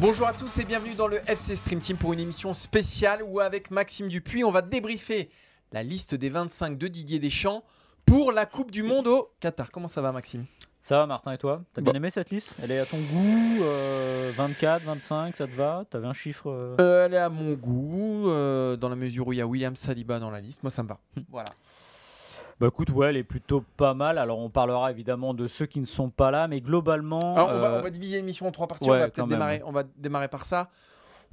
Bonjour à tous et bienvenue dans le FC Stream Team pour une émission spéciale où avec Maxime Dupuis, on va débriefer la liste des 25 de Didier Deschamps pour la Coupe du Monde au Qatar. Comment ça va Maxime? Ça va Martin et toi T'as bien aimé cette liste? Elle est à ton goût euh, 24, 25, ça te va? T'avais un chiffre euh Euh, Elle est à mon goût, euh, dans la mesure où il y a William Saliba dans la liste. Moi ça me va. Voilà. Bah écoute, ouais, elle est plutôt pas mal. Alors on parlera évidemment de ceux qui ne sont pas là, mais globalement... Alors, on, va, euh, on va diviser l'émission en trois parties. ouais, on va peut-être démarrer, on va démarrer par ça.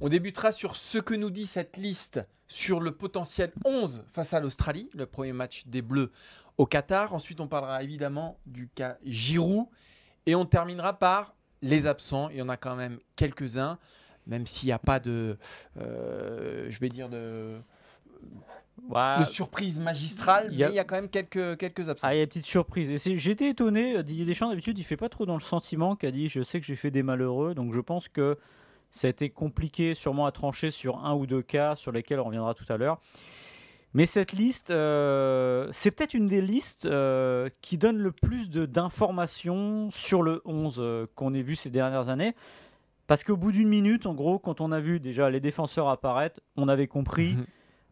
On débutera sur ce que nous dit cette liste sur le potentiel 11 face à l'Australie, le premier match des Bleus au Qatar. Ensuite, on parlera évidemment du cas Giroud. Et on terminera par les absents. Il y en a quand même quelques-uns, même s'il n'y a pas de, euh, je vais dire, de, de surprise magistrale, il y a- mais il y a quand même quelques, quelques absents. Ah, il y a une petite surprise. Et c'est- j'étais étonné, euh, Didier Deschamps, d'habitude, il fait pas trop dans le sentiment qu'a dit je sais que j'ai fait des malheureux, donc je pense que ça a été compliqué sûrement à trancher sur un ou deux cas sur lesquels on reviendra tout à l'heure. Mais cette liste, euh, c'est peut-être une des listes euh, qui donne le plus de- d'informations sur le 11 euh, qu'on ait vu ces dernières années. Parce qu'au bout d'une minute, en gros, quand on a vu déjà les défenseurs apparaître, on avait compris Mhm.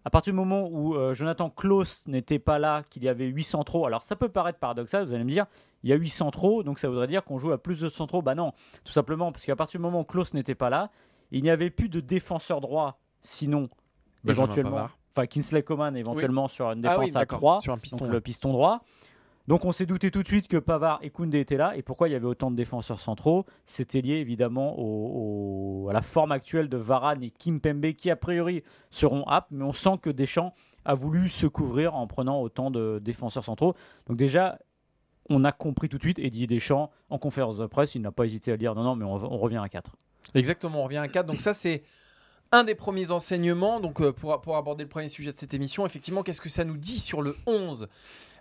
à partir du moment où Jonathan Klaus n'était pas là, qu'il y avait 8 centraux, alors ça peut paraître paradoxal, vous allez me dire, il y a 8 centraux, donc ça voudrait dire qu'on joue à plus de centraux. Bah non, tout simplement parce qu'à partir du moment où Klaus n'était pas là, il n'y avait plus de défenseur droit, sinon Benjamin éventuellement, Pavard. Enfin Kinsley Coman éventuellement sur une Ah défense oui, à d'accord, 3, sur un piston. donc ouais. le piston droit. Donc on s'est douté tout de suite que Pavard et Koundé étaient là. Et pourquoi il y avait autant de défenseurs centraux? C'était lié évidemment au- au- à la forme actuelle de Varane et Kimpembe qui a priori seront aptes. Mais on sent que Deschamps a voulu se couvrir en prenant autant de défenseurs centraux. Donc déjà, on a compris tout de suite. Et Didier Deschamps, en conférence de presse, il n'a pas hésité à dire non, non, mais on, on revient à 4. Exactement, on revient à 4. Donc ça, c'est un des premiers enseignements. Donc euh, pour, pour aborder le premier sujet de cette émission, effectivement, qu'est-ce que ça nous dit sur le 11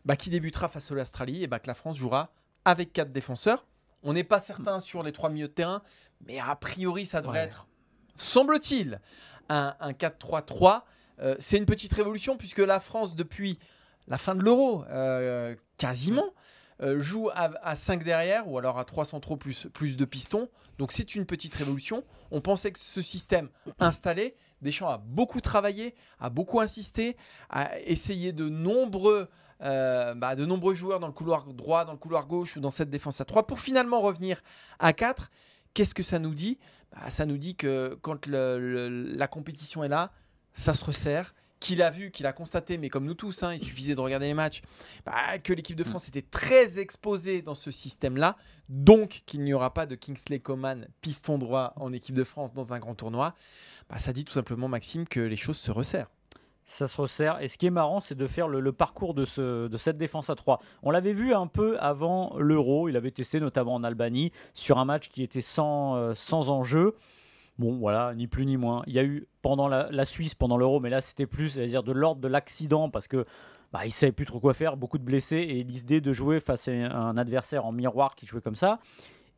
bah, qui débutera face à l'Australie Et bah, que la France jouera avec 4 défenseurs. On n'est pas certain sur les trois milieux de terrain, mais a priori, ça devrait Ouais. être, semble-t-il, un, un 4-3-3. Euh, c'est une petite révolution puisque la France, depuis la fin de l'Euro, euh, quasiment, euh, joue à, 5 derrière ou alors à 3 centraux plus, plus de pistons. Donc c'est une petite révolution. On pensait que ce système installé, Deschamps a beaucoup travaillé, a beaucoup insisté, a essayé de nombreux, euh, bah, de nombreux joueurs dans le couloir droit, dans le couloir gauche ou dans cette défense à 3 pour finalement revenir à 4. Qu'est-ce que ça nous dit? Bah, Ça nous dit que quand la compétition est là, ça se resserre. Qu'il a vu, qu'il a constaté, mais comme nous tous, hein, il suffisait de regarder les matchs, bah, que l'équipe de France était très exposée dans ce système-là. Donc qu'il n'y aura pas de Kingsley Coman piston droit en équipe de France dans un grand tournoi. Bah, ça dit tout simplement, Maxime, que les choses se resserrent. Ça se resserre. Et ce qui est marrant, c'est de faire le, parcours de cette défense à 3. On l'avait vu un peu avant l'Euro. Il avait testé notamment en Albanie sur un match qui était sans, euh, sans enjeu. Bon, voilà, ni plus ni moins. Il y a eu pendant la, Suisse, pendant l'Euro, mais là c'était plus, c'est-à-dire de l'ordre de l'accident parce que bah, il savait plus trop quoi faire, beaucoup de blessés et l'idée de jouer face à un adversaire en miroir qui jouait comme ça.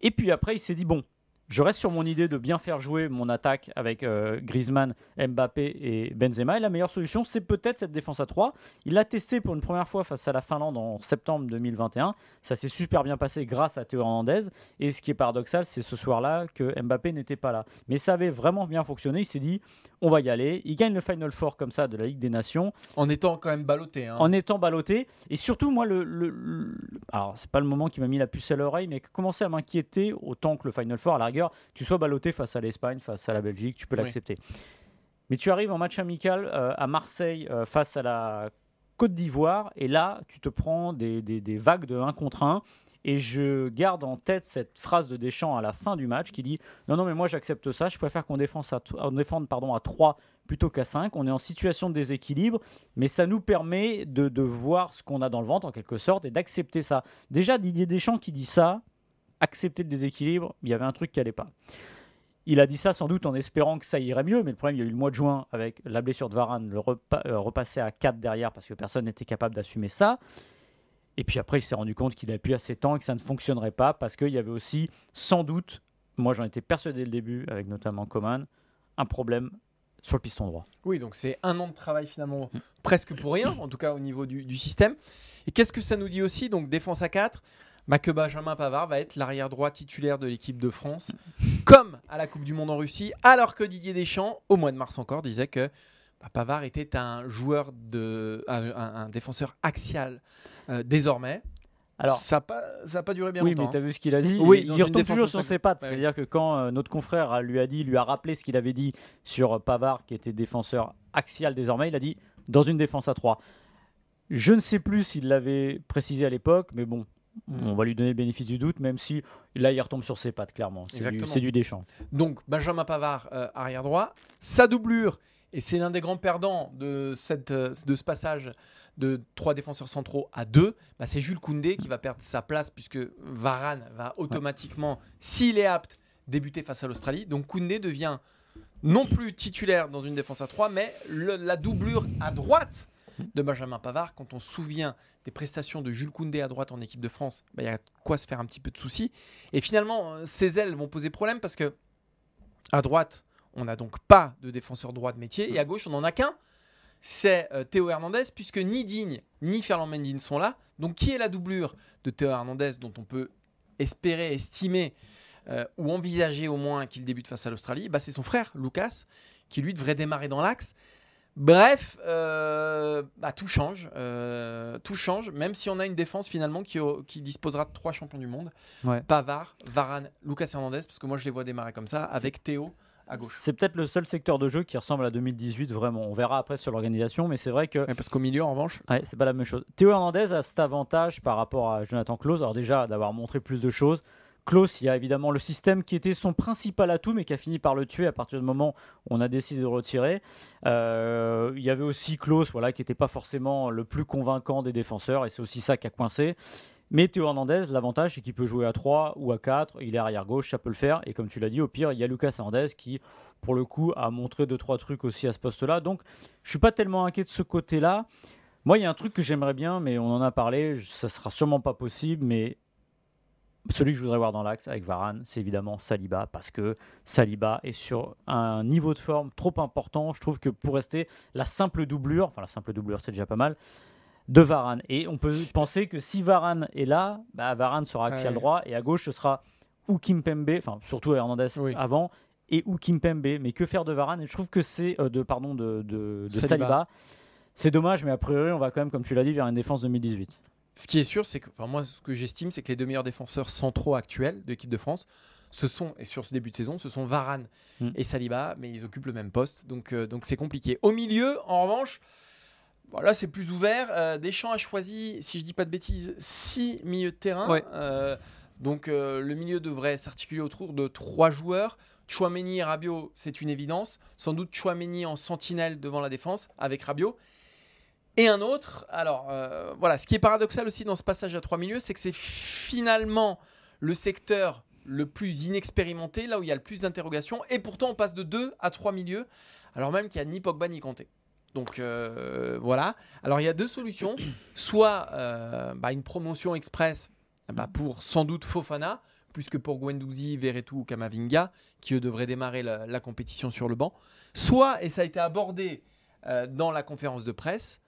Et puis après, il s'est dit bon, je reste sur mon idée de bien faire jouer mon attaque avec euh, Griezmann, Mbappé et Benzema. Et la meilleure solution, c'est peut-être cette défense à 3. Il l'a testé pour une première fois face à la Finlande en septembre 2021. Ça s'est super bien passé grâce à Théo Hernandez. Et ce qui est paradoxal, c'est ce soir-là que Mbappé n'était pas là. Mais ça avait vraiment bien fonctionné. Il s'est dit, on va y aller. Il gagne le Final Four comme ça de la Ligue des Nations En étant quand même ballotté. hein. en étant ballotté. Et surtout, moi, le, le- le- alors c'est pas le moment qui m'a mis la puce à l'oreille, mais qui commençait à m'inquiéter autant que le Final Four. À la rigueur, tu sois ballotté face à l'Espagne, face à la Belgique, tu peux Oui. l'accepter. Mais tu arrives en match amical euh, à Marseille euh, face à la Côte d'Ivoire, et là, tu te prends des, des- des vagues de 1 contre 1. Et je garde en tête cette phrase de Deschamps à la fin du match qui dit Non, non, mais moi j'accepte ça, je préfère qu'on défende, à, pardon, à 3 plutôt qu'à 5. On est en situation de déséquilibre, mais ça nous permet de, de voir ce qu'on a dans le ventre en quelque sorte et d'accepter ça. Déjà, Didier Deschamps qui dit ça, accepter le déséquilibre, il y avait un truc qui n'allait pas. Il a dit ça sans doute en espérant que ça irait mieux, mais le problème, il y a eu le mois de juin avec la blessure de Varane, le euh, repasser à 4 derrière parce que personne n'était capable d'assumer ça. Et puis après, il s'est rendu compte qu'il n'avait plus assez de temps et que ça ne fonctionnerait pas parce qu'il y avait aussi, sans doute, moi j'en étais persuadé le début, avec notamment Coman, un problème sur le piston droit. Oui, donc c'est un an de travail finalement presque pour rien, en tout cas au niveau du, du système. Et qu'est-ce que ça nous dit aussi Donc défense à 4, bah, que Benjamin Pavard va être l'arrière droit titulaire de l'équipe de France, comme à la Coupe du Monde en Russie, alors que Didier Deschamps, au mois de mars encore, disait que bah, Pavard était un joueur de, un, défenseur axial euh, désormais. Alors, ça n'a pas, pas, duré bien oui, longtemps. Oui, mais tu as hein. vu ce qu'il a dit? Oui, il retombe toujours sur ses pattes. C'est-à-dire que quand euh, notre confrère lui a dit, lui a rappelé ce qu'il avait dit sur Pavard, qui était défenseur axial désormais, il a dit dans une défense à 3. Je ne sais plus s'il l'avait précisé à l'époque, mais bon, on va lui donner le bénéfice du doute, même si là il retombe sur ses pattes, clairement. C'est du, du, Deschamps. Donc Benjamin Pavard, euh, arrière droit. Sa doublure, et c'est l'un des grands perdants de, cette, euh, de ce passage de trois défenseurs centraux à deux, bah, c'est Jules Koundé qui va perdre sa place puisque Varane va automatiquement, s'il est apte, débuter face à l'Australie. Donc Koundé devient non plus titulaire dans une défense à trois, mais la doublure à droite de Benjamin Pavard. Quand on se souvient des prestations de Jules Koundé à droite en équipe de France, bah, il y a quoi se faire un petit peu de soucis. Et finalement, euh, ces ailes vont poser problème parce que à droite, on n'a donc pas de défenseur droit de métier et à gauche, on n'en a qu'un. C'est euh, Théo Hernandez, puisque ni Digne ni Ferland Mendy ne sont là. Donc, qui est la doublure de Théo Hernandez, dont on peut espérer, estimer euh, ou envisager au moins qu'il débute face à l'Australie? Bah, C'est son frère, Lucas, qui lui devrait démarrer dans l'axe. Bref, euh, bah, tout change. Euh, tout change, même si on a une défense finalement qui, qui disposera de trois champions du monde. Pavard, Varane, Lucas Hernandez, parce que moi je les vois démarrer comme ça, avec Théo à gauche. C'est peut-être le seul secteur de jeu qui ressemble à 2018, vraiment. On verra après sur l'organisation, mais c'est vrai que... parce qu'au milieu, en revanche... Ouais, c'est pas la même chose. Théo Hernandez a cet avantage par rapport à Jonathan Claus, alors déjà d'avoir montré plus de choses, Klaus, il y a évidemment le système qui était son principal atout, mais qui a fini par le tuer à partir du moment où on a décidé de retirer. Euh, il y avait aussi Klaus, voilà, qui n'était pas forcément le plus convaincant des défenseurs, et c'est aussi ça qui a coincé. Mais Théo Hernandez, l'avantage, c'est qu'il peut jouer à 3 ou à 4, il est arrière gauche, ça peut le faire. Et comme tu l'as dit, au pire, il y a Lucas Hernandez qui, pour le coup, a montré 2-3 trucs aussi à ce poste-là. Donc, je suis pas tellement inquiet de ce côté-là. Moi, il y a un truc que j'aimerais bien, mais on en a parlé, ça sera sûrement pas possible, mais celui que je voudrais voir dans l'axe avec Varane, c'est évidemment Saliba, parce que Saliba est sur un niveau de forme trop important. Je trouve que pour rester la simple doublure, enfin la simple doublure c'est déjà pas mal, de Varane. Et on peut penser que si Varane est là, bah Varane sera axial droit, et à gauche ce sera ou Kimpembe, enfin surtout Hernandez avant, et ou Kimpembe. Mais que faire de Varane? Et je trouve que c'est, euh, de, pardon, de, de, Saliba. C'est dommage, mais a priori, on va quand même, comme tu l'as dit, vers une défense 2018. Ce qui est sûr, c'est que, enfin, moi, ce que j'estime, c'est que les deux meilleurs défenseurs centraux actuels de l'équipe de France, ce sont, et sur ce début de saison, ce sont Varane hmm. et Saliba, mais ils occupent le même poste, donc euh, donc c'est compliqué. Au milieu, en revanche, voilà, c'est plus ouvert. Euh, Deschamps a choisi, si je dis pas de bêtises, six milieux de terrain. Euh, donc le milieu devrait s'articuler autour de trois joueurs. Chouameni et Rabiot, c'est une évidence. Sans doute Chouameni en sentinelle devant la défense avec Rabiot. Et un autre, alors euh, voilà, ce qui est paradoxal aussi dans ce passage à trois milieux, c'est que c'est finalement le secteur le plus inexpérimenté, là où il y a le plus d'interrogations, et pourtant on passe de deux à trois milieux, alors même qu'il n'y a ni Pogba ni Kanté. Donc euh, voilà. Alors il y a deux solutions. Soit euh, bah, une promotion express bah, pour sans doute Fofana, plus que pour Guendouzi, Verretou ou Kamavinga, qui eux devraient démarrer la, compétition sur le banc. Soit, et ça a été abordé dans la conférence de presse,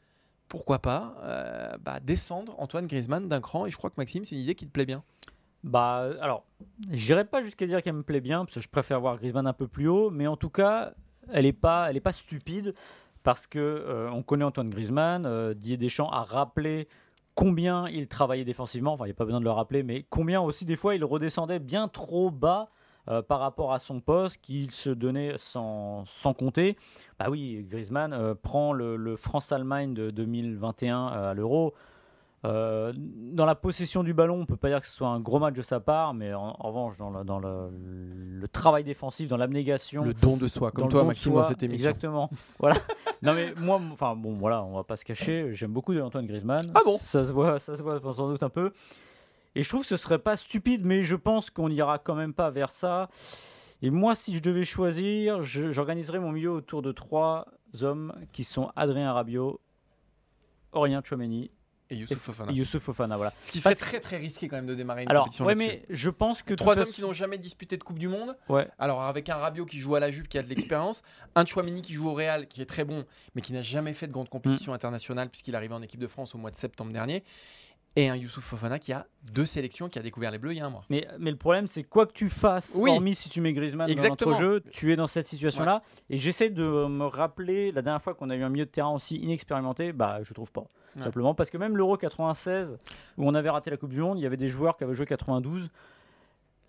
pourquoi pas euh, bah, descendre Antoine Griezmann d'un cran Et je crois que Maxime, c'est une idée qui te plaît bien. Bah, alors, j'irai pas jusqu'à dire qu'elle me plaît bien, parce que je préfère voir Griezmann un peu plus haut, mais en tout cas, elle n'est pas, pas stupide, parce que euh, on connaît Antoine Griezmann, euh, Didier Deschamps a rappelé combien il travaillait défensivement, enfin, il n'y a pas besoin de le rappeler, mais combien aussi des fois il redescendait bien trop bas euh, par rapport à son poste qu'il se donnait sans, sans compter. Bah oui, Griezmann euh, prend le, France-Allemagne de 2021 euh, à l'Euro. Euh, dans la possession du ballon, on peut pas dire que ce soit un gros match de sa part, mais en, en revanche, dans, le, dans le, le travail défensif, dans l'abnégation, Le don de soi, comme toi, Maxime, soi, dans cette émission. Exactement. voilà. Non mais moi, enfin bon, voilà, on va pas se cacher. J'aime beaucoup Antoine Griezmann. Ah bon? Ça se voit, ça se voit sans doute un peu. Et je trouve que ce serait pas stupide, mais je pense qu'on n'ira quand même pas vers ça. Et moi, si je devais choisir, j'organiserais mon milieu autour de trois hommes qui sont Adrien Rabiot, Aurélien Tchouameni Et Youssouf Fofana. et Youssouf Fofana. Voilà. Ce qui serait Parce- très très risqué quand même de démarrer une Alors, compétition ouais, mais je pense que Trois hommes façon- qui n'ont jamais disputé de Coupe du Monde. Ouais. Alors avec un Rabiot qui joue à la Juve, qui a de l'expérience, un Chouamini qui joue au Real, qui est très bon, mais qui n'a jamais fait de grande Mm. compétition internationale puisqu'il est arrivé en équipe de France au mois de septembre dernier, et un Youssouf Fofana qui a deux sélections, qui a découvert les Bleus il y a un mois. Mais, mais le problème, c'est quoi que tu fasses, Oui. hormis si tu mets Griezmann Exactement. dans l'entrejeu, tu es dans cette situation-là. Et j'essaie de me rappeler, la dernière fois qu'on a eu un milieu de terrain aussi inexpérimenté, bah je trouve pas. Ouais. Simplement parce que même l'Euro 96, où on avait raté la Coupe du Monde, il y avait des joueurs qui avaient joué 92.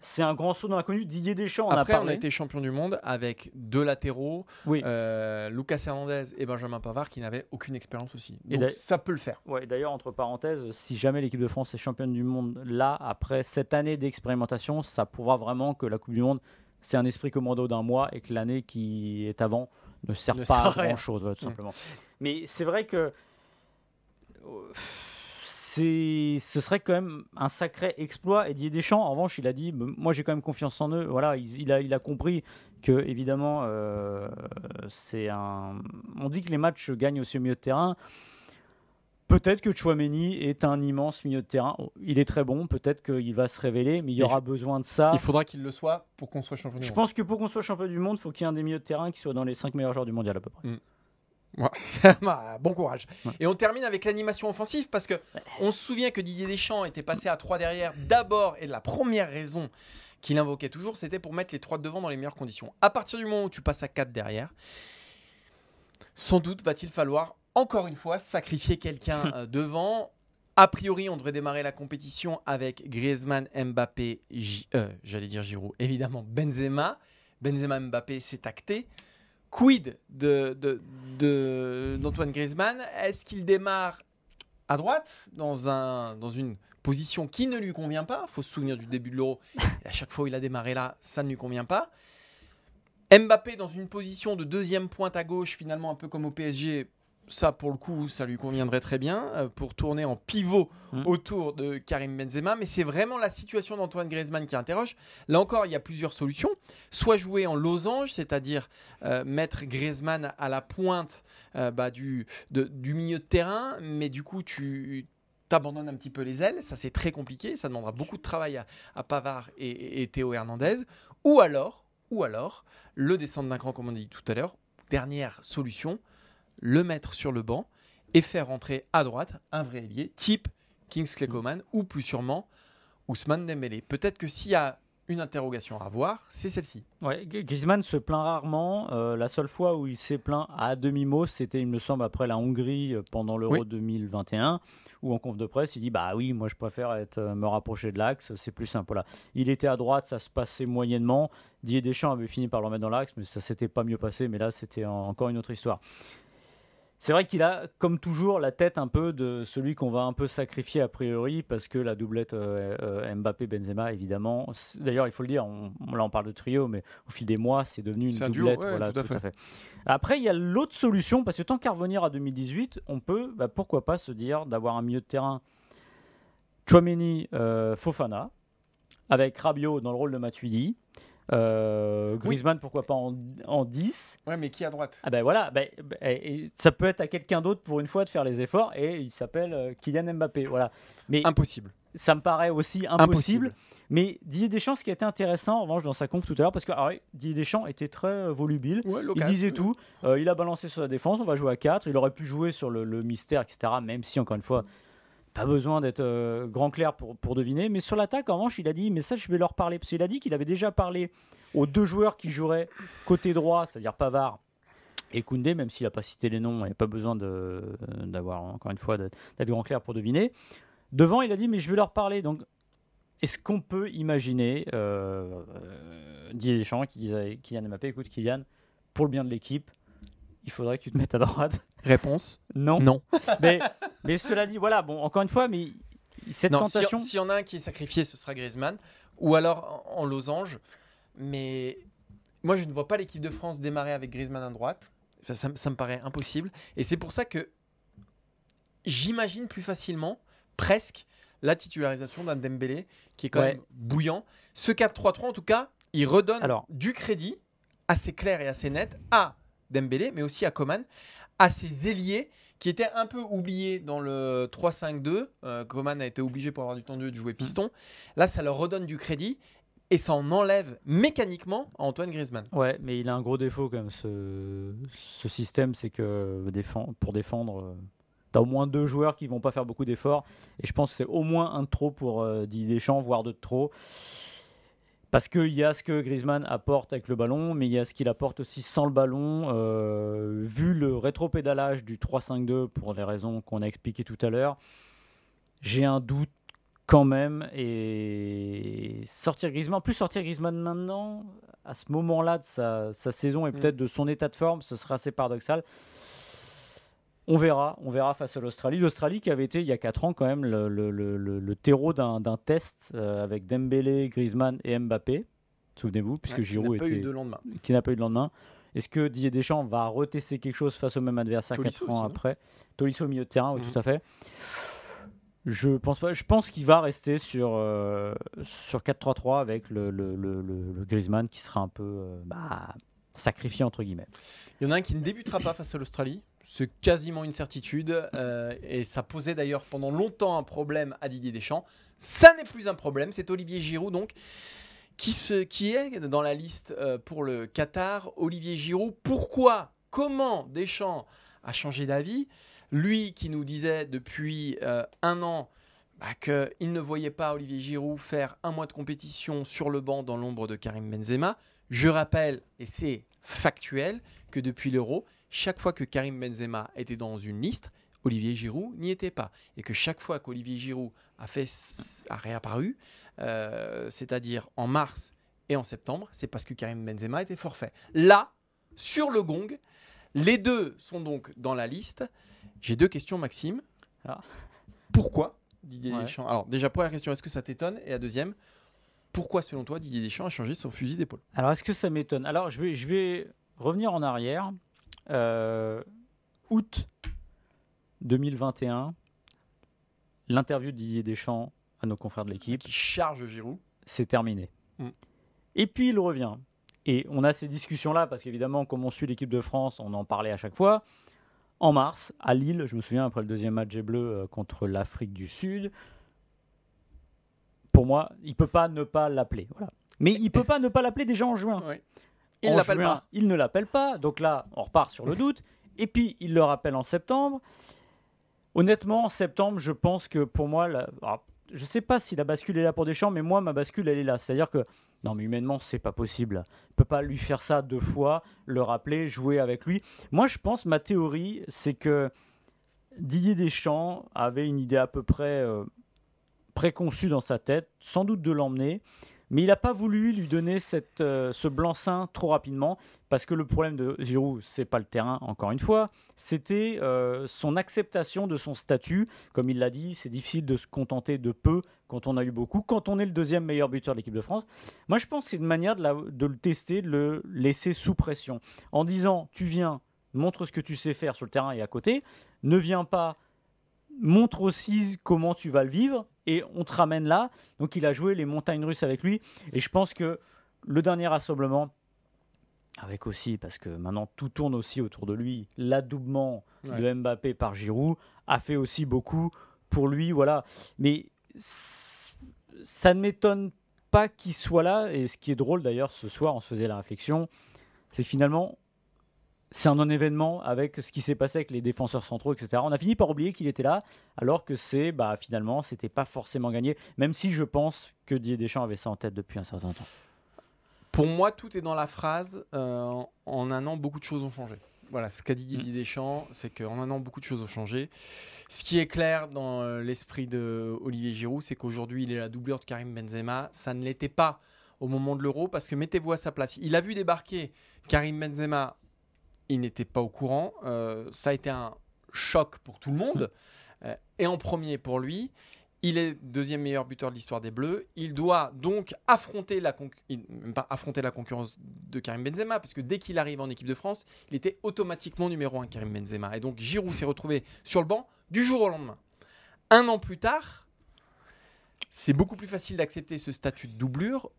C'est un grand saut dans l'inconnu. Didier Deschamps, on Après, a on parlé. a été champion du monde avec deux latéraux, Oui. euh, Lucas Hernandez et Benjamin Pavard, qui n'avaient aucune expérience aussi. Donc ça peut le faire. Ouais, D'ailleurs, entre parenthèses, si jamais l'équipe de France est championne du monde, là, après cette année d'expérimentation, ça prouvera vraiment que la Coupe du Monde, c'est un esprit commando d'un mois et que l'année qui est avant ne sert Ne pas sert à à rien. grand chose, tout Mm. simplement. Mais c'est vrai que euh, c'est, ce serait quand même un sacré exploit. Et Didier Deschamps, en revanche, il a dit, moi j'ai quand même confiance en eux. Voilà, il, il a, il a compris que évidemment, euh, c'est un. On dit que les matchs gagnent aussi au milieu de terrain. Peut-être que Chouameni est un immense milieu de terrain. Il est très bon. Peut-être qu'il va se révéler, mais il y Il aura besoin de ça. Il faudra qu'il le soit pour qu'on soit champion du Je monde. pense que pour qu'on soit champion du monde, il faut qu'il y ait un des milieux de terrain qui soit dans les 5 meilleurs joueurs du mondial à peu près. Bah, bon courage. Ouais. Et on termine avec l'animation offensive parce que on se souvient que Didier Deschamps était passé à 3 derrière d'abord et la première raison qu'il invoquait toujours, c'était pour mettre les 3 de devant dans les meilleures conditions. À partir du moment où tu passes à 4 derrière, sans doute va-t-il falloir encore une fois sacrifier quelqu'un euh, devant. A priori, on devrait démarrer la compétition avec Griezmann, Mbappé, euh, j'allais dire Giroud, évidemment Benzema. Benzema, Mbappé, c'est acté. Quid de, de- de- d'Antoine Griezmann? Est-ce qu'il démarre à droite dans, un, dans une position qui ne lui convient pas? Faut se souvenir du début de l'Euro. À chaque fois où il a démarré là, ça ne lui convient pas. Mbappé dans une position de deuxième pointe à gauche, finalement un peu comme au PSG. Ça, pour le coup, ça lui conviendrait très bien euh, pour tourner en pivot Mm. autour de Karim Benzema. Mais c'est vraiment la situation d'Antoine Griezmann qui interroge. Là encore, il y a plusieurs solutions. Soit jouer en losange, c'est-à-dire euh, mettre Griezmann à la pointe euh, bah, du, de- du milieu de terrain, mais du coup, tu t'abandonnes un petit peu les ailes. Ça, c'est très compliqué. Ça demandera beaucoup de travail à, à Pavard et Théo Hernandez. Ou alors, ou alors, le descendre d'un cran, comme on a dit tout à l'heure. Dernière solution, le mettre sur le banc et faire rentrer à droite un vrai ailier, type Kingsley Coman ou plus sûrement Ousmane Dembélé. Peut-être que s'il y a une interrogation à avoir, c'est celle-ci. Ouais, Griezmann se plaint rarement. Euh, la seule fois où il s'est plaint à demi-mot, c'était, il me semble, après la Hongrie euh, pendant l'Euro Oui. 2021, où en conf de presse, il dit Bah oui, moi je préfère être, euh, me rapprocher de l'axe, c'est plus simple. Voilà. Il était à droite, ça se passait moyennement. Didier Deschamps avait fini par le remettre dans l'axe, mais ça s'était pas mieux passé. Mais là, c'était en- encore une autre histoire. C'est vrai qu'il a, comme toujours, la tête un peu de celui qu'on va un peu sacrifier a priori, parce que la doublette euh, euh, Mbappé-Benzema, évidemment. D'ailleurs, il faut le dire, on, là on parle de trio, mais au fil des mois, c'est devenu une duo, doublette. ouais, voilà, tout à fait. Après, il y a l'autre solution, parce que tant qu'à revenir à 2018, on peut, bah, pourquoi pas se dire d'avoir un milieu de terrain Chouameni, euh, Fofana, avec Rabiot dans le rôle de Matuidi. Euh, Griezmann, pourquoi pas en, en 10 Ouais, mais qui à droite? Ah ben voilà, ben, ben, et- et ça peut être à quelqu'un d'autre pour une fois de faire les efforts et il s'appelle euh, Kylian Mbappé. Voilà. Mais Impossible. ça me paraît aussi impossible. Impossible. Mais Didier Deschamps, ce qui a été intéressant en revanche dans sa conf tout à l'heure, parce que alors, Didier Deschamps était très euh, volubile. Ouais, Il disait tout. Euh, il a balancé sur la défense. On va jouer à 4. Il aurait pu jouer sur le, le mystère, etc. Même si, encore une fois, pas besoin d'être euh, grand clair pour, deviner. Mais sur l'attaque, en revanche, il a dit Mais ça, je vais leur parler. Parce qu'il a dit qu'il avait déjà parlé aux deux joueurs qui joueraient côté droit, c'est-à-dire Pavard et Koundé, même s'il n'a pas cité les noms. Il n'y a pas besoin d'avoir, encore une fois, d'être d'être grand clair pour deviner. Devant, il a dit Mais je vais leur parler. Donc, est-ce qu'on peut imaginer euh, euh, Didier Deschamps qui disait Kylian Mbappé, écoute Kylian, pour le bien de l'équipe, il faudrait que tu te mettes à droite. Réponse Non. Non. mais, mais cela dit, voilà, bon, encore une fois, mais cette Non, si- tentation. S'il y en a un qui est sacrifié, ce sera Griezmann. Ou alors en, en losange. Mais moi, je ne vois pas l'équipe de France démarrer avec Griezmann à droite. Ça, me- ça me paraît impossible. Et c'est pour ça que j'imagine plus facilement, presque, la titularisation d'un Dembélé qui est quand Ouais. même bouillant. Ce 4-3-3, en tout cas, il redonne Alors. du crédit assez clair et assez net à Dembélé, mais aussi à Coman, à ses ailiers qui étaient un peu oubliés dans le 3-5-2. Euh, Coman a été obligé pour avoir du temps de jeu de jouer piston. Là, ça leur redonne du crédit et ça en enlève mécaniquement à Antoine Griezmann. Ouais, mais il a un gros défaut quand même, ce, ce système, c'est que défend, pour défendre, euh, t'as au moins deux joueurs qui vont pas faire beaucoup d'efforts, et je pense que c'est au moins un de trop pour euh, Didier Deschamps, voire deux de trop. Parce qu'il y a ce que Griezmann apporte avec le ballon, mais il y a ce qu'il apporte aussi sans le ballon. Euh, vu le rétropédalage du 3-5-2, pour les raisons qu'on a expliquées tout à l'heure, j'ai un doute quand même. Et sortir Griezmann, plus sortir Griezmann maintenant, à ce moment-là de sa, sa saison et Mm. peut-être de son état de forme, ce serait assez paradoxal. On verra, on verra face à l'Australie. L'Australie qui avait été il y a 4 ans quand même le, le- le- le- le terreau d'un test euh, avec Dembélé, Griezmann et Mbappé. Souvenez-vous, puisque Ouais, Giroud n'a pas était, eu de lendemain. qui n'a pas eu de lendemain. Est-ce que Didier Deschamps va retester quelque chose face au même adversaire Tolisso 4 ans aussi, après? Tolisso au milieu de terrain, oui, Mhm. tout à fait. Je pense pas. Je pense qu'il va rester sur, euh, sur 4-3-3 avec le, le- le- le- le Griezmann qui sera un peu euh, bah, sacrifié entre guillemets. Il y en a un qui ne débutera pas face à l'Australie. C'est quasiment une certitude. euh, et ça posait d'ailleurs pendant longtemps un problème à Didier Deschamps. Ça n'est plus un problème. C'est Olivier Giroud, donc, qui, se, qui est dans la liste euh, pour le Qatar. Olivier Giroud, pourquoi Comment Deschamps a changé d'avis? Lui qui nous disait depuis euh, un an bah, qu'il ne voyait pas Olivier Giroud faire un mois de compétition sur le banc dans l'ombre de Karim Benzema. Je rappelle, et c'est factuel, que depuis l'Euro, chaque fois que Karim Benzema était dans une liste, Olivier Giroud n'y était pas. Et que chaque fois qu'Olivier Giroud a, fait, a réapparu, euh, c'est-à-dire en mars et en septembre, c'est parce que Karim Benzema était forfait. Là, sur le gong, les deux sont donc dans la liste. J'ai deux questions, Maxime. Ah. Pourquoi Didier Ouais. Deschamps? Alors, déjà, première question, est-ce que ça t'étonne? Et la deuxième, pourquoi, selon toi, Didier Deschamps a changé son fusil d'épaule? Alors est-ce que ça m'étonne? Alors je vais, je vais revenir en arrière. Euh, août 2021, l'interview de Didier Deschamps à nos confrères de l'équipe. Qui charge Giroud c'est terminé. Mm. Et puis il revient. Et on a ces discussions-là, parce qu'évidemment, comme on suit l'équipe de France, on en parlait à chaque fois. En mars, à Lille, je me souviens, après le deuxième match des Bleus euh, contre l'Afrique du Sud, pour moi, il peut pas ne pas l'appeler. Voilà. Mais il peut pas ne pas l'appeler déjà en juin. Il En l'appelle juin, pas. Il ne l'appelle pas. Donc là, on repart sur le doute. Et puis, il le rappelle en septembre. Honnêtement, en septembre, je pense que pour moi, la- alors, je ne sais pas si la bascule est là pour Deschamps, mais moi, ma bascule, elle est là. C'est-à-dire que, non, mais humainement, c'est pas possible. On peut pas lui faire ça deux fois, le rappeler, jouer avec lui. Moi, je pense, ma théorie, c'est que Didier Deschamps avait une idée à peu près euh, préconçue dans sa tête, sans doute de l'emmener, mais il n'a pas voulu lui donner euh, ce blanc-seing trop rapidement, parce que le problème de Giroud, c'est pas le terrain, encore une fois, c'était euh, son acceptation de son statut. Comme il l'a dit, c'est difficile de se contenter de peu quand on a eu beaucoup, quand on est le deuxième meilleur buteur de l'équipe de France. Moi, je pense que c'est une manière de, de le tester, de le laisser sous pression, en disant, tu viens, montre ce que tu sais faire sur le terrain et à côté, ne viens pas, montre aussi comment tu vas le vivre, et on te ramène là. Donc il a joué les montagnes russes avec lui, et je pense que le dernier rassemblement, avec aussi, parce que maintenant tout tourne aussi autour de lui, l'adoubement Ouais. de Mbappé par Giroud a fait aussi beaucoup pour lui, voilà. Mais ça ne m'étonne pas qu'il soit là, et ce qui est drôle d'ailleurs, ce soir, on se faisait la réflexion, c'est finalement, c'est un non-événement avec ce qui s'est passé avec les défenseurs centraux, etc. On a fini par oublier qu'il était là, alors que c'est, bah, finalement, c'était pas forcément gagné, même si je pense que Didier Deschamps avait ça en tête depuis un certain temps. Pour moi, tout est dans la phrase. euh, en un an, beaucoup de choses ont changé. Voilà, ce qu'a dit Didier Deschamps, c'est qu'en un an, beaucoup de choses ont changé. Ce qui est clair dans euh, l'esprit de Olivier Giroud, c'est qu'aujourd'hui, il est la doublure de Karim Benzema. Ça ne l'était pas au moment de l'Euro, parce que mettez-vous à sa place. Il a vu débarquer Karim Benzema. Il n'était pas au courant. Euh, ça a été un choc pour tout le monde. Euh, et en premier pour lui, il est deuxième meilleur buteur de l'histoire des Bleus. Il doit donc affronter la, concurrence de Karim Benzema, parce que dès qu'il arrive en équipe de France, il était automatiquement numéro un Karim Benzema. Et donc Giroud s'est retrouvé sur le banc du jour au lendemain. Un an plus tard, c'est beaucoup plus facile d'accepter ce statut de doublure.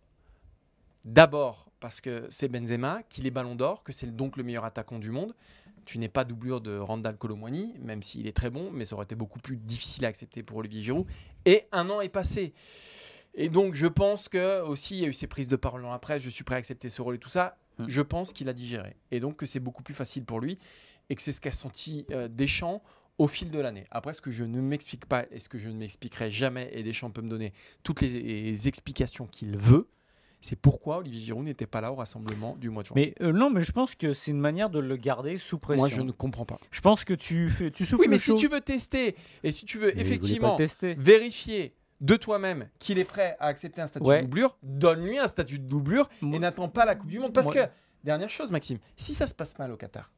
D'abord parce que c'est Benzema, qu'il est ballon d'or, que c'est donc le meilleur attaquant du monde. Tu n'es pas doublure de Randall Colomwani, même s'il est très bon, mais ça aurait été beaucoup plus difficile à accepter pour Olivier Giroud. Et un an est passé. Et donc je pense que aussi il y a eu ces prises de parole dans la presse, je suis prêt à accepter ce rôle et tout ça. Mm. Je pense qu'il a digéré. Et donc que c'est beaucoup plus facile pour lui et que c'est ce qu'a senti euh, Deschamps au fil de l'année. Après, ce que je ne m'explique pas et ce que je ne m'expliquerai jamais, et Deschamps peut me donner toutes les, les explications qu'il veut, c'est pourquoi Olivier Giroud n'était pas là au rassemblement du mois de juin. Mais euh, non, mais je pense que c'est une manière de le garder sous pression. Moi, je ne comprends pas. Je pense que tu, fais, tu souffles Oui, mais si tu veux tester et si tu veux Mais effectivement vérifier de toi-même qu'il est prêt à accepter un statut Ouais. de doublure, donne-lui un statut de doublure Moi- et n'attends pas la Coupe du Monde. Parce Moi- que, dernière chose, Maxime, si ça se passe mal au Qatar,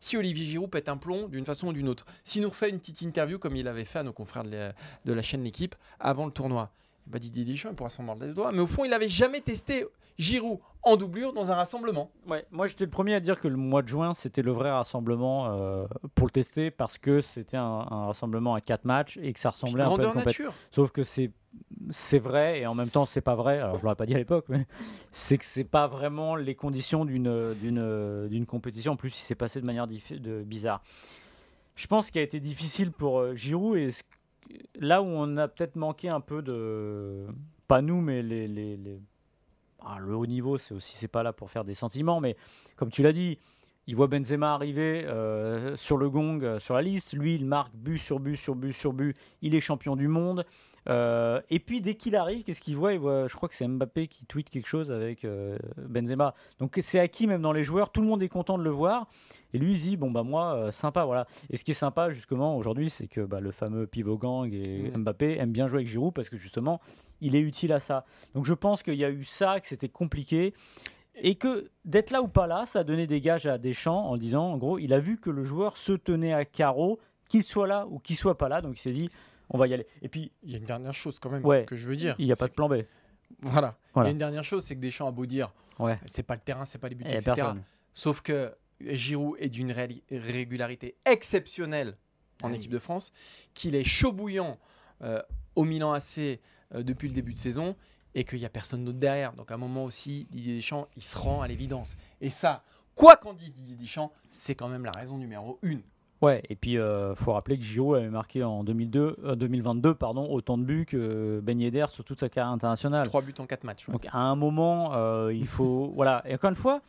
si Olivier Giroud pète un plomb d'une façon ou d'une autre, s'il nous refait une petite interview comme il avait fait à nos confrères de la, de la chaîne L'équipe avant le tournoi, ben Didier Deschamps il pourra s'en mordre les doigts. Mais au fond, il n'avait jamais testé Giroud en doublure dans un rassemblement. Ouais, moi j'étais le premier à dire que le mois de juin c'était le vrai rassemblement euh, pour le tester parce que c'était un, un rassemblement à quatre matchs et que ça ressemblait un peu à grandeur compétition. nature. Sauf que c'est c'est vrai et en même temps c'est pas vrai. Alors je l'aurais pas dit à l'époque, mais c'est que c'est pas vraiment les conditions d'une d'une d'une compétition. En plus, il s'est passé de manière de, bizarre. Je pense qu'il a été difficile pour euh, Giroud et ce- là où on a peut-être manqué un peu de pas nous mais les, les, ah, le haut niveau c'est aussi c'est pas là pour faire des sentiments mais comme tu l'as dit il voit Benzema arriver euh, sur le gong, euh, sur la liste. Lui, il marque but sur but sur but sur but. Il est champion du monde. Euh, et puis dès qu'il arrive, qu'est-ce qu'il voit? Il voit, je crois que c'est Mbappé qui tweet quelque chose avec euh, Benzema. Donc c'est acquis même dans les joueurs. Tout le monde est content de le voir. Et lui il dit bon bah moi euh, sympa voilà. Et ce qui est sympa justement aujourd'hui, c'est que bah, le fameux pivot gang et. Mbappé aiment bien jouer avec Giroud parce que justement il est utile à ça. Donc je pense qu'il y a eu ça, que c'était compliqué. Et que d'être là ou pas là, ça a donné des gages à Deschamps en disant, en gros, il a vu que le joueur se tenait à carreau, qu'il soit là ou qu'il soit pas là, donc il s'est dit, on va y aller. Et puis, Il y a une dernière chose quand même Ouais. que je veux dire. il n'y a pas de plan B. Voilà. Il y a une dernière chose, c'est que Deschamps a beau dire Ouais. c'est pas le terrain, c'est pas les buts, Et etc. personne. Sauf que Giroud est d'une régularité exceptionnelle en Ah, équipe de France, qu'il est chaud bouillant euh, au Milan AC euh, depuis le début de saison et qu'il n'y a personne d'autre derrière. Donc à un moment aussi, Didier Deschamps, il se rend à l'évidence. Et ça, quoi qu'en dise Didier Deschamps, c'est quand même la raison numéro une. Ouais, et puis il faut rappeler que Giroud avait marqué en 2002, euh, 2022 pardon, autant de buts que Ben Yedder sur toute sa carrière internationale. Trois buts en quatre matchs. ouais. Donc à un moment, euh, il faut. voilà. Et encore une fois,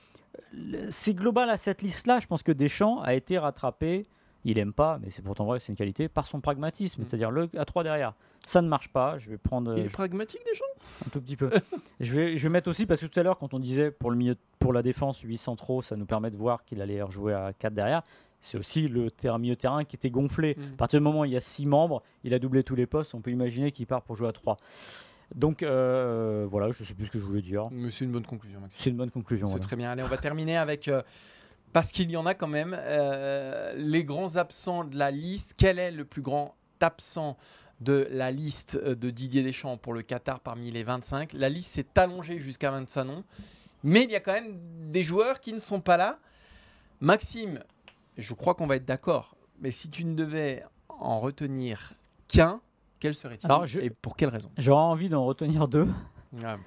c'est global à cette liste-là. Je pense que Deschamps a été rattrapé. Il aime pas, mais c'est pourtant vrai, c'est une qualité, par son pragmatisme, Mm. c'est-à-dire le à 3 derrière. Ça ne marche pas. Je vais prendre Il euh, est pragmatique Deschamps? Un tout petit peu. je, vais, je vais mettre aussi, parce que tout à l'heure, quand on disait pour, le milieu, pour la défense, 8 centraux, ça nous permet de voir qu'il allait rejouer à 4 derrière. C'est aussi le terrain, milieu terrain qui était gonflé. Mm. À partir du moment où il y a 6 membres, il a doublé tous les postes, on peut imaginer qu'il part pour jouer à 3. Donc euh, voilà, je sais plus ce que je voulais dire. Mais c'est une bonne conclusion, Maxime. C'est une bonne conclusion. C'est voilà. très bien. Allez, on va terminer avec. euh, parce qu'il y en a quand même. euh, les grands absents de la liste. Quel est le plus grand absent de la liste de Didier Deschamps pour le Qatar parmi les 25 La liste s'est allongée jusqu'à 25 noms. Mais il y a quand même des joueurs qui ne sont pas là. Maxime, je crois qu'on va être d'accord. Mais si tu ne devais en retenir qu'un, quel serait-il je- Et pour quelle raison? J'aurais envie d'en retenir deux. Ah.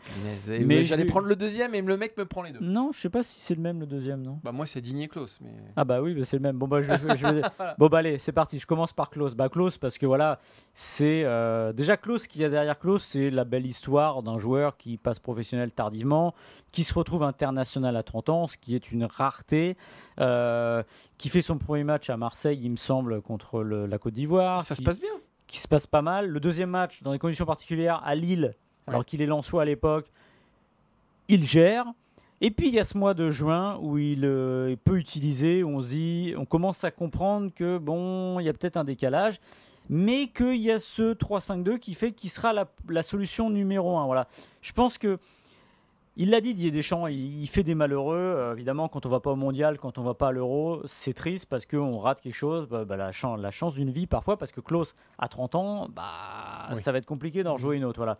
Et Mais J'allais prendre le deuxième et le mec me prend les deux. Non, je sais pas si c'est le même le deuxième, non Bah moi c'est Digné Klaus, mais Ah bah oui, bah c'est le même. Bon bah je vais, je vais- bon bah allez, c'est parti. Je commence par Klaus. Bah Klaus parce que voilà, c'est euh, déjà Klaus qui y a derrière Klaus, c'est la belle histoire d'un joueur qui passe professionnel tardivement, qui se retrouve international à 30 ans, ce qui est une rareté, euh, qui fait son premier match à Marseille, il me semble, contre le- la Côte d'Ivoire. ça se passe bien. qui se passe pas mal. Le deuxième match, dans des conditions particulières, à Lille, alors qu'il est Lensois à l'époque, il gère. Et puis il y a ce mois de juin où il euh, est peu utilisé, où on dit, on commence à comprendre que bon, il y a peut-être un décalage, mais qu'il y a ce 3-5-2 qui fait qu'il sera la, la solution numéro un. Voilà. Je pense que il l'a dit, Didier Deschamps, il, il fait des malheureux. Euh, évidemment, quand on va pas au mondial, quand on va pas à l'euro, c'est triste parce qu'on rate quelque chose. Bah, bah, la, chance, la chance d'une vie parfois, parce que Klaus, à 30 ans, bah, Oui. ça va être compliqué d'en jouer une autre. Voilà.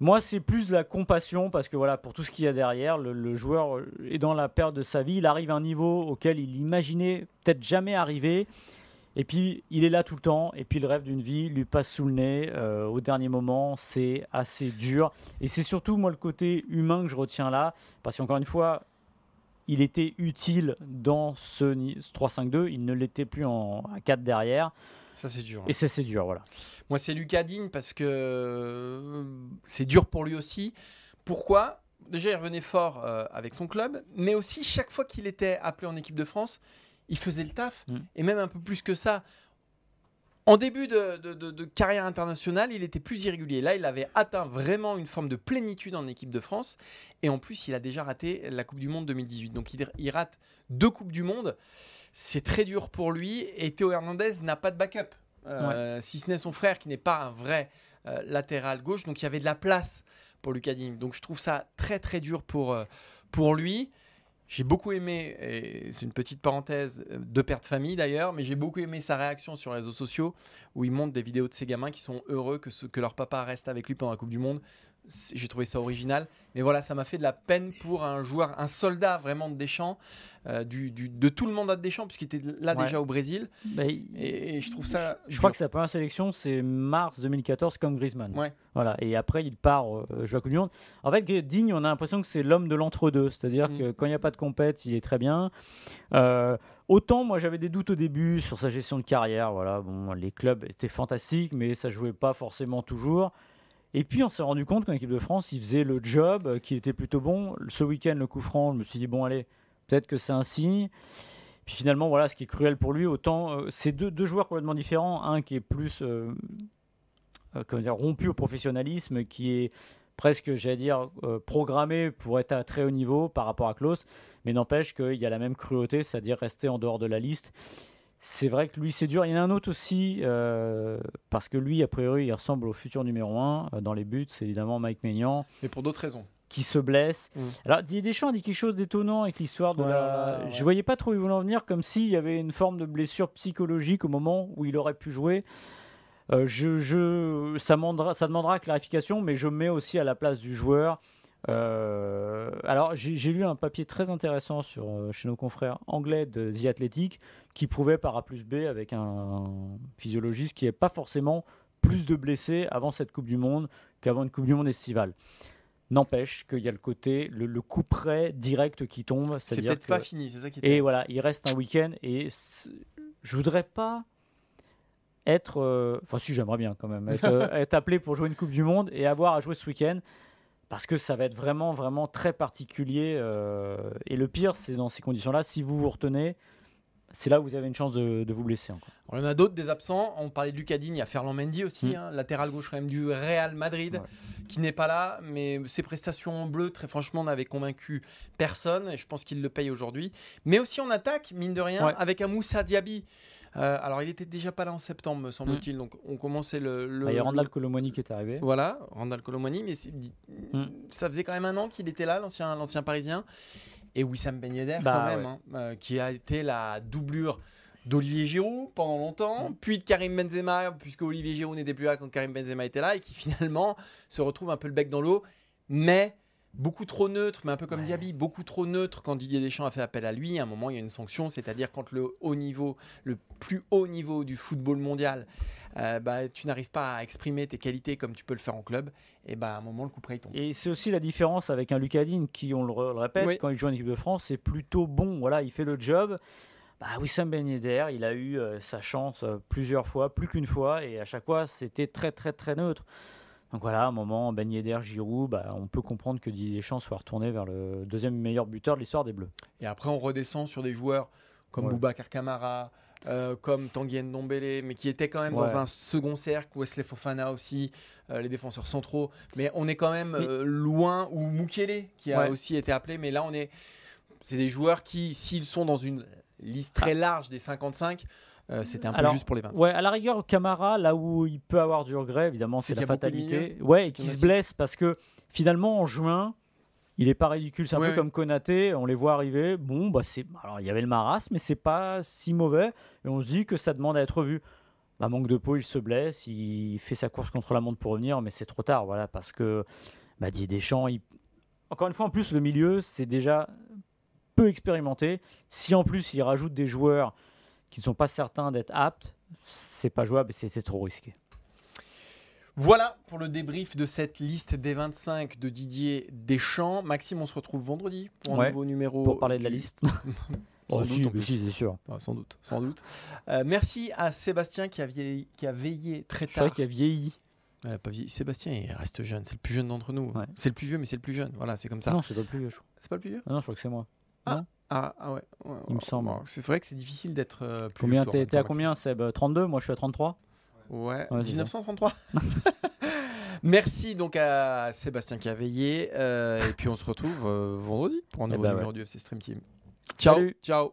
Moi, c'est plus de la compassion parce que voilà, pour tout ce qu'il y a derrière, le, joueur est dans la période de sa vie. Il arrive à un niveau auquel il imaginait peut-être jamais arriver. Et puis, il est là tout le temps. Et puis, le rêve d'une vie lui passe sous le nez euh, au dernier moment. C'est assez dur. Et c'est surtout, moi, le côté humain que je retiens là. Parce qu'encore une fois, il était utile dans ce, ni- ce 3-5-2. Il ne l'était plus en à 4 derrière. Ça, c'est dur. hein. Et ça, c'est dur. Voilà. Moi, c'est Lucas Digne parce que euh, c'est dur pour lui aussi. Pourquoi? Déjà, il revenait fort euh, avec son club, mais aussi chaque fois qu'il était appelé en équipe de France, il faisait le taf. Mm. Et même un peu plus que ça. En début de, de- de- de carrière internationale, il était plus irrégulier. Là, il avait atteint vraiment une forme de plénitude en équipe de France. Et en plus, il a déjà raté la Coupe du Monde 2018. Donc, il, il rate deux Coupes du Monde. C'est très dur pour lui. Et Théo Hernandez n'a pas de backup. Euh, Si ce n'est son frère qui n'est pas un vrai euh, latéral gauche. Donc, il y avait de la place pour Lucas Digne. Donc, je trouve ça très, très dur pour, euh, pour lui. J'ai beaucoup aimé, et c'est une petite parenthèse de père de famille d'ailleurs, mais j'ai beaucoup aimé sa réaction sur les réseaux sociaux où il montre des vidéos de ses gamins qui sont heureux que, ce- que leur papa reste avec lui pendant la Coupe du Monde. J'ai trouvé ça original. Mais voilà, ça m'a fait de la peine pour un joueur, un soldat vraiment de Deschamps, euh, du, du- de tout le mandat de Deschamps, puisqu'il était là Ouais. déjà au Brésil. Bah, Et, et je trouve ça. Je crois que sa première sélection, c'est mars 2014 comme Griezmann. Ouais. Voilà. Et après, il part euh, jouer à Coupe du Monde. En fait, Digne, on a l'impression que c'est l'homme de l'entre-deux. C'est-à-dire Mm. que quand il n'y a pas de compète, il est très bien. Euh, autant, moi, j'avais des doutes au début sur sa gestion de carrière. Voilà. Bon, les clubs étaient fantastiques, mais ça jouait pas forcément toujours. Et puis, on s'est rendu compte qu'en équipe de France, il faisait le job, euh, qu'il était plutôt bon. Ce week-end, le coup franc, je me suis dit, bon, allez, peut-être que c'est un signe. Puis finalement, voilà, ce qui est cruel pour lui, autant euh, c'est deux, joueurs complètement différents. Un qui est plus euh, dire, rompu au professionnalisme, qui est presque, j'allais dire, programmé pour être à très haut niveau par rapport à Klaus, mais n'empêche qu'il y a la même cruauté, c'est-à-dire rester en dehors de la liste. C'est vrai que lui, c'est dur. Il y en a un autre aussi, euh, parce que lui, a priori, il ressemble au futur numéro 1 dans les buts, c'est évidemment Mike Maignan Mais pour d'autres raisons. qui se blesse. Mm. Alors Didier Deschamps dit quelque chose d'étonnant avec l'histoire de Ouais, la... ouais. Je voyais pas trop où il voulait en venir, comme s'il y avait une forme de blessure psychologique au moment où il aurait pu jouer. Euh, je, je- ça, demandera, ça demandera clarification, mais je me mets aussi à la place du joueur. Euh, alors j'ai lu un papier très intéressant sur, euh, chez nos confrères anglais de The Athletic qui prouvait par A plus B avec un physiologiste qui n'y pas forcément plus de blessés avant cette Coupe du Monde qu'avant une Coupe du Monde estivale. N'empêche qu'il y a le côté, le, le coup près direct qui tombe. C'est peut-être pas fini, c'est ça qui Et est. voilà, il reste un week-end et je voudrais pas être. euh, Enfin, si, j'aimerais bien quand même être, euh, être appelé pour jouer une Coupe du Monde et avoir à jouer ce week-end parce que ça va être vraiment, vraiment très particulier. euh, et le pire, c'est dans ces conditions-là, si vous vous retenez, c'est là où vous avez une chance de, de vous blesser. encore. On en a d'autres des absents. On parlait de Lucas Digne, il y a Ferland Mendy aussi, Mm. hein, latéral gauche quand même du Real Madrid, Ouais. qui n'est pas là. Mais ses prestations en bleu, très franchement, n'avaient convaincu personne. Et je pense qu'il le paye aujourd'hui. Mais aussi en attaque, mine de rien, Ouais. avec un Moussa Diaby. Euh, alors, il était déjà pas là en septembre, me semble-t-il. Mm. Donc, on commençait le. le- Bah, il y a Randall Colomoni qui est arrivé. Voilà, Randall Colomani, mais c'est- Mm. ça faisait quand même un an qu'il était là, l'ancien, l'ancien parisien. Et Wissam Ben Yedder, Bah, quand même, hein, euh, qui a été la doublure d'Olivier Giroud pendant longtemps, puis de Karim Benzema, puisque Olivier Giroud n'était plus là quand Karim Benzema était là, et qui finalement se retrouve un peu le bec dans l'eau, mais beaucoup trop neutre, mais un peu comme Ouais. Diaby, beaucoup trop neutre quand Didier Deschamps a fait appel à lui. À un moment, il y a une sanction, c'est-à-dire quand le haut niveau, le plus haut niveau du football mondial, euh, bah, tu n'arrives pas à exprimer tes qualités comme tu peux le faire en club, et bah, à un moment, le coup près il tombe. Et c'est aussi la différence avec un Lucas Digne qui, on le, répète, Oui. quand il joue en équipe de France, c'est plutôt bon. Voilà, il fait le job. Bah, Wissam Ben Yedder, il a eu euh, sa chance euh, plusieurs fois, plus qu'une fois, et à chaque fois, c'était très très très neutre. Donc voilà, à un moment, Ben Yedder, Giroud, bah, on peut comprendre que Didier Deschamps soit retourné vers le deuxième meilleur buteur de l'histoire des Bleus. Et après, on redescend sur des joueurs comme Ouais. Boubacar Kamara, euh, comme Tanguy Ndombele, mais qui étaient quand même Ouais. dans un second cercle, Wesley Fofana aussi, euh, les défenseurs centraux. Mais on est quand même euh, loin, ou Mukele, qui a Ouais. aussi été appelé, mais là, on est. C'est des joueurs qui, s'ils sont dans une liste très large des 55, euh, c'était un peu Alors, juste pour les 25. Ouais, à la rigueur, Camara, là où il peut avoir du regret, évidemment, C'est la fatalité. Ouais, et qui se blesse parce que finalement, en juin, il est pas ridicule. C'est un Ouais, peu ouais. comme Konaté, on les voit arriver. Bon, bah c'est. Alors, il y avait le marasme, mais c'est pas si mauvais. Et on se dit que ça demande à être vu. Bah, manque de peau, il se blesse, il fait sa course contre la montre pour revenir, mais c'est trop tard, voilà, parce que bah, Didier Deschamps, il- encore une fois, en plus, le milieu, c'est déjà peu expérimenté. Si en plus il rajoute des joueurs qui ne sont pas certains d'être aptes, c'est pas jouable et c'était trop risqué. Voilà pour le débrief de cette liste des 25 de Didier Deschamps. Maxime, on se retrouve vendredi pour un Ouais, nouveau numéro. Pour parler de la liste. Sans Oh, doute, si, en plus. si, c'est sûr. Ah, sans doute, sans doute. Euh, merci à Sébastien qui a, vieilli- qui a veillé très Je tard. qu'il a vieilli. Elle a pas vieilli. Sébastien, il reste jeune. C'est le plus jeune d'entre nous. Ouais. C'est le plus vieux, mais c'est le plus jeune. Voilà, c'est comme ça. Non, c'est pas le plus vieux. je. C'est pas le plus vieux? Ah non, je crois que c'est moi. ah, ah ouais. ouais, Il me semble. C'est vrai que c'est difficile d'être euh, plus Combien t'es à combien, Seb? 32 Moi, je suis à 33. Maxime. Ouais, Ouais, c'est ça. 1933. Merci donc à Sébastien qui a veillé. euh, et puis on se retrouve euh, vendredi pour un Eh nouveau ben numéro du FC Stream Team. Ciao. Salut. Ciao.